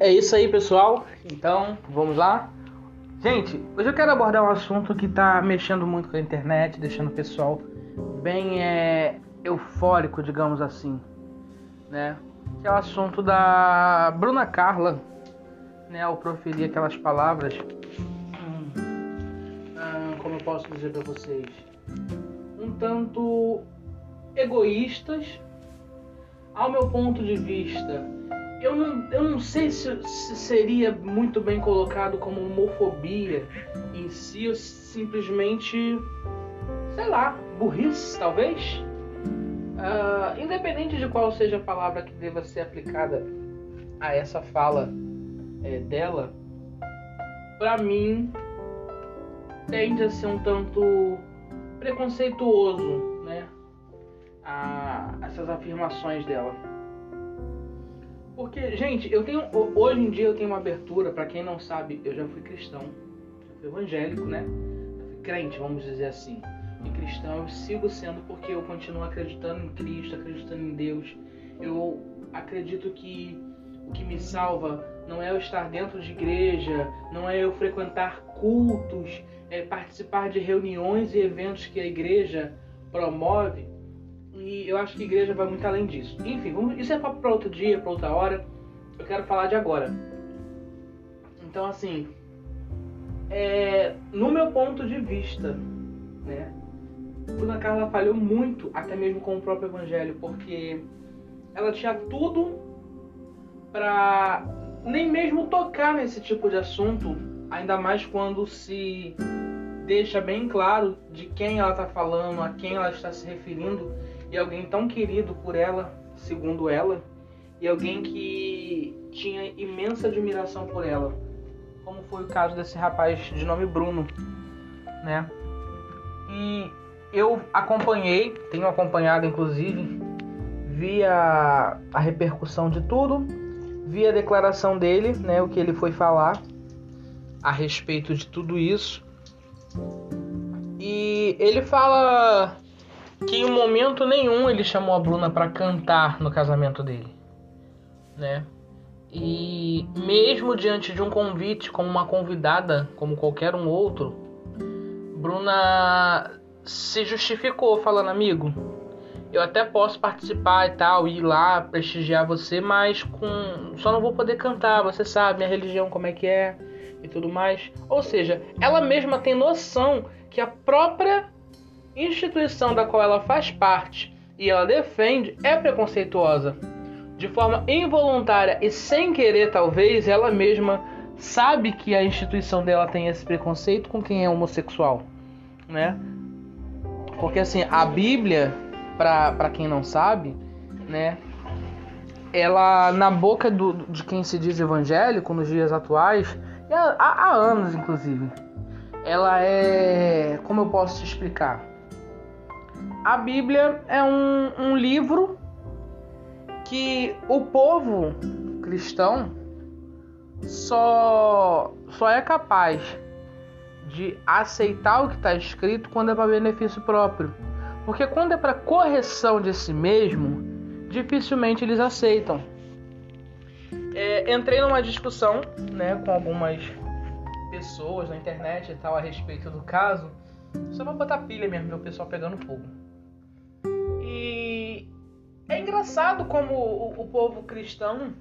É isso aí, pessoal. Então, vamos lá. Gente, hoje eu quero abordar um assunto que está mexendo muito com a internet, deixando o pessoal bem é, eufórico, digamos assim, né? Que é o assunto da Bruna Carla, né? Ao proferir aquelas palavras, eu posso dizer para vocês, um tanto egoístas, ao meu ponto de vista eu não, eu não sei se, se, seria muito bem colocado como homofobia em si ou simplesmente, sei lá, burrice talvez. Uh, independente de qual seja a palavra que deva ser aplicada a essa fala é, dela, para mim tende a ser um tanto preconceituoso, né? A, essas afirmações dela. Porque, gente, eu tenho. Hoje em dia eu tenho uma abertura, para quem não sabe, eu já fui cristão, já fui evangélico, né? Já fui crente, vamos dizer assim. E cristão eu sigo sendo porque eu continuo acreditando em Cristo, acreditando em Deus. Eu acredito que o que me salva não é eu estar dentro de igreja, não é eu frequentar cultos, é participar de reuniões e eventos que a igreja promove, e eu acho que a igreja vai muito além disso. Enfim, vamos, isso é para outro dia, para outra hora. Eu quero falar de agora. Então, assim, é, no meu ponto de vista, né, Bruna Carla falhou muito, até mesmo com o próprio Evangelho, porque ela tinha tudo para nem mesmo tocar nesse tipo de assunto, ainda mais quando se deixa bem claro de quem ela está falando, a quem ela está se referindo e alguém tão querido por ela, segundo ela, e alguém que tinha imensa admiração por ela, como foi o caso desse rapaz de nome Bruno, né? E eu acompanhei, tenho acompanhado inclusive, via a repercussão de tudo, via a declaração dele, né, o que ele foi falar a respeito de tudo isso. E ele fala que em momento nenhum ele chamou a Bruna para cantar no casamento dele, né? E mesmo diante de um convite como uma convidada, como qualquer um outro, Bruna se justificou falando, amigo, eu até posso participar e tal, ir lá prestigiar você, mas com só não vou poder cantar, você sabe, minha religião como é que é e tudo mais. Ou seja, ela mesma tem noção que a própria instituição da qual ela faz parte e ela defende é preconceituosa. De forma involuntária e sem querer, talvez, ela mesma sabe que a instituição dela tem esse preconceito com quem é homossexual, né? Porque assim, a Bíblia, para quem não sabe, né, ela na boca do, de quem se diz evangélico nos dias atuais, há, há anos inclusive, ela é, como eu posso te explicar? a Bíblia é um, um livro que o povo cristão só, só é capaz de aceitar o que está escrito quando é para benefício próprio. Porque quando é para correção de si mesmo, dificilmente eles aceitam. É, entrei numa discussão né, com algumas pessoas na internet e tal a respeito do caso. Só pra botar pilha mesmo, meu pessoal pegando fogo. É engraçado como o, o povo cristão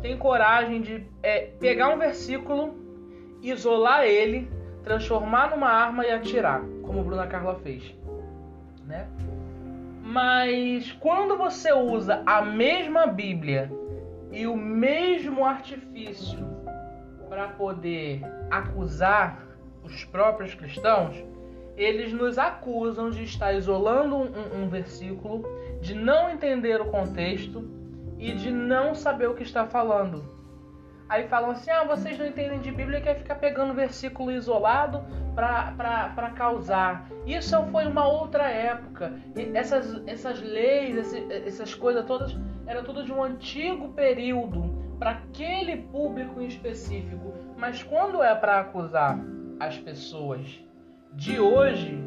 tem coragem de é, pegar um versículo, isolar ele, transformar numa arma e atirar, como Bruna Carla fez, né? Mas quando você usa a mesma Bíblia e o mesmo artifício para poder acusar os próprios cristãos, eles nos acusam de estar isolando um, um versículo de não entender o contexto e de não saber o que está falando. Aí falam assim: ah, vocês não entendem de Bíblia e quer ficar pegando versículo isolado para causar. Isso foi uma outra época. E essas, essas leis, essas, essas coisas todas, era tudo de um antigo período, para aquele público em específico. Mas quando é para acusar as pessoas de hoje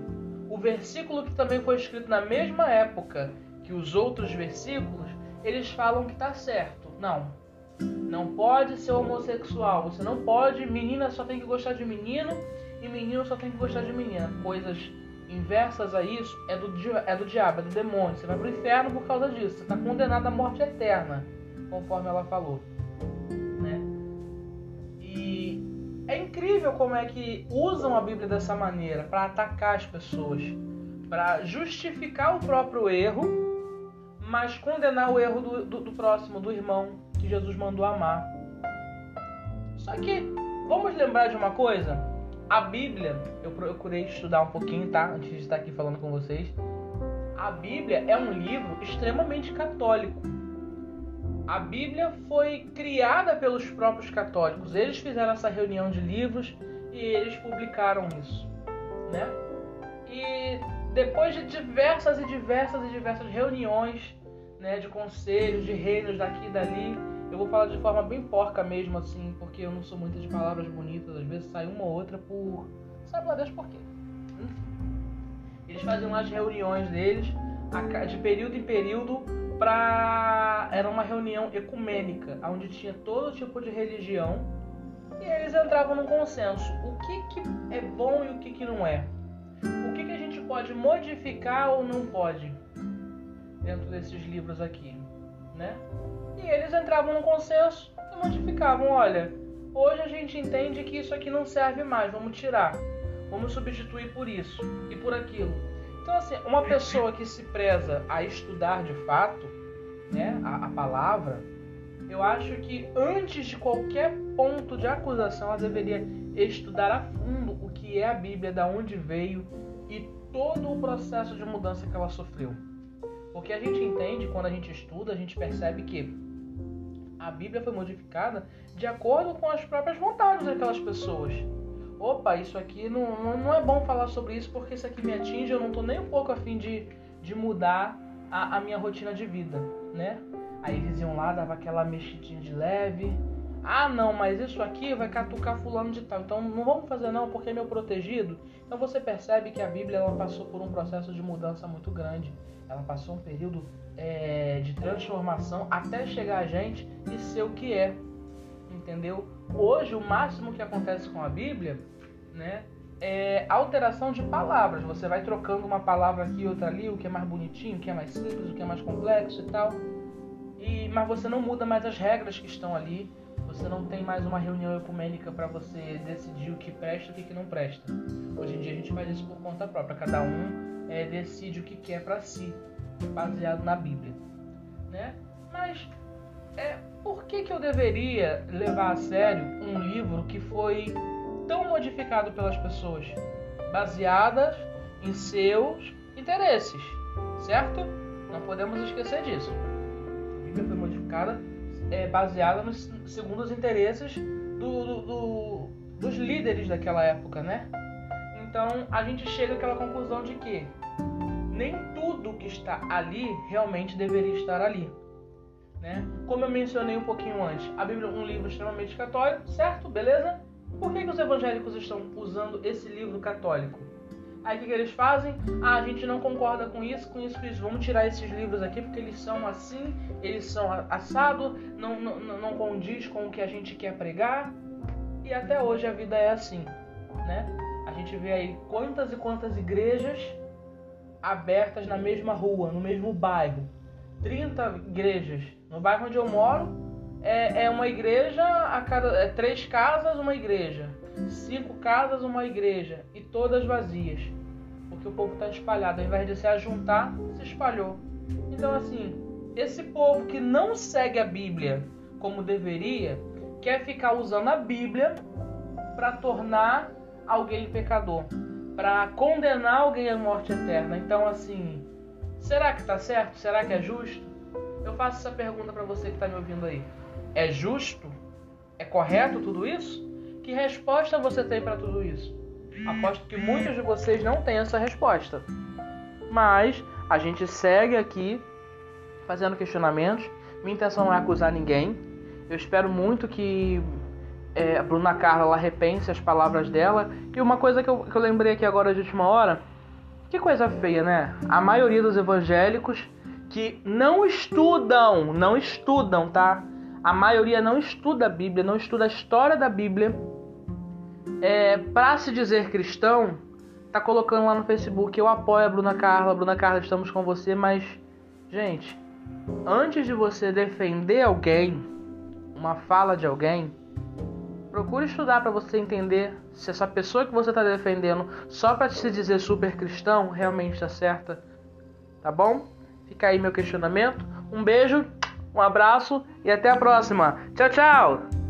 o versículo que também foi escrito na mesma época que os outros versículos, eles falam que está certo. Não. Não pode ser homossexual. Você não pode. Menina só tem que gostar de menino e menino só tem que gostar de menina. Coisas inversas a isso é do, é do diabo, é do demônio. Você vai pro inferno por causa disso. Você está condenado à morte eterna, conforme ela falou. Né? E é incrível como é que usam a Bíblia dessa maneira para atacar as pessoas, para justificar o próprio erro mas condenar o erro do, do, do próximo, do irmão que Jesus mandou amar. Só que vamos lembrar de uma coisa? A Bíblia, eu procurei estudar um pouquinho, tá? Antes de estar aqui falando com vocês. A Bíblia é um livro extremamente católico. A Bíblia foi criada pelos próprios católicos. Eles fizeram essa reunião de livros e eles publicaram isso, né? E depois de diversas e diversas e diversas reuniões, né, de conselhos, de reinos daqui e dali, eu vou falar de forma bem porca mesmo, assim, porque eu não sou muito de palavras bonitas, às vezes sai uma ou outra por. sabe lá Deus por quê? Eles faziam lá as reuniões deles, de período em período, pra. Era uma reunião ecumênica, onde tinha todo tipo de religião, e eles entravam num consenso. O que, que é bom e o que, que não é? O que, que a gente pode modificar ou não pode dentro desses livros aqui, né? E eles entravam no consenso e modificavam, olha, hoje a gente entende que isso aqui não serve mais, vamos tirar, vamos substituir por isso e por aquilo. Então assim, uma pessoa que se preza a estudar de fato, né, a, a palavra, eu acho que antes de qualquer ponto de acusação, ela deveria estudar a fundo o que é a Bíblia, da onde veio e todo o processo de mudança que ela sofreu. Porque a gente entende, quando a gente estuda, a gente percebe que a Bíblia foi modificada de acordo com as próprias vontades daquelas pessoas. Opa, isso aqui não, não é bom falar sobre isso porque isso aqui me atinge, eu não estou nem um pouco afim de, de mudar a, a minha rotina de vida, né? Aí eles iam lá, dava aquela mexidinha de leve. Ah, não, mas isso aqui vai catucar fulano de tal. Então não vamos fazer não, porque é meu protegido. Então você percebe que a Bíblia ela passou por um processo de mudança muito grande. Ela passou um período é, de transformação até chegar a gente e ser o que é. Entendeu? Hoje o máximo que acontece com a Bíblia, né, é alteração de palavras. Você vai trocando uma palavra aqui e outra ali, o que é mais bonitinho, o que é mais simples, o que é mais complexo e tal. E, mas você não muda mais as regras que estão ali. Você não tem mais uma reunião ecumênica para você decidir o que presta e o que não presta. Hoje em dia a gente faz isso por conta própria. Cada um é, decide o que quer para si, baseado na Bíblia, né? Mas é, por que, que eu deveria levar a sério um livro que foi tão modificado pelas pessoas, baseadas em seus interesses, certo? Não podemos esquecer disso. A Bíblia foi modificada é, baseada nos, segundo os interesses do, do, do, dos líderes daquela época, né? Então a gente chega àquela conclusão de que nem tudo que está ali realmente deveria estar ali. Né? Como eu mencionei um pouquinho antes, a Bíblia é um livro extremamente católico, certo? Beleza? Por que, que os evangélicos estão usando esse livro católico? Aí o que, que, eles fazem? Ah, a gente não concorda com isso, com isso, com isso. Vamos tirar esses livros aqui porque eles são assim, eles são assado, não, não, não condiz com o que a gente quer pregar. E até hoje a vida é assim, né? A gente vê aí quantas e quantas igrejas abertas na mesma rua, no mesmo bairro. 30 igrejas. No bairro onde eu moro, é, é uma igreja a cada. É três casas, uma igreja. Cinco casas, uma igreja. E todas vazias. Porque o povo está espalhado. Ao invés de se ajuntar, se espalhou. Então, assim, esse povo que não segue a Bíblia como deveria, quer ficar usando a Bíblia para tornar alguém pecador, para condenar alguém à morte eterna. Então, assim, será que está certo? Será que é justo? Eu faço essa pergunta para você que está me ouvindo aí. É justo? É correto tudo isso? Que resposta você tem para tudo isso? Aposto que muitos de vocês não têm essa resposta. Mas a gente segue aqui fazendo questionamentos. Minha intenção não é acusar ninguém. Eu espero muito que é, a Bruna Carla ela repense as palavras dela. E uma coisa que eu, que eu lembrei aqui agora de última hora, que coisa feia, né? A maioria dos evangélicos que não estudam, não estudam, tá? A maioria não estuda a Bíblia, não estuda a história da Bíblia. É, para se dizer cristão, tá colocando lá no Facebook, eu apoio a Bruna Carla, Bruna Carla, estamos com você, mas, gente, antes de você defender alguém, uma fala de alguém, procure estudar para você entender se essa pessoa que você está defendendo só para se dizer super cristão realmente está certa, tá bom? Fica aí meu questionamento. Um beijo, um abraço e até a próxima. Tchau, tchau!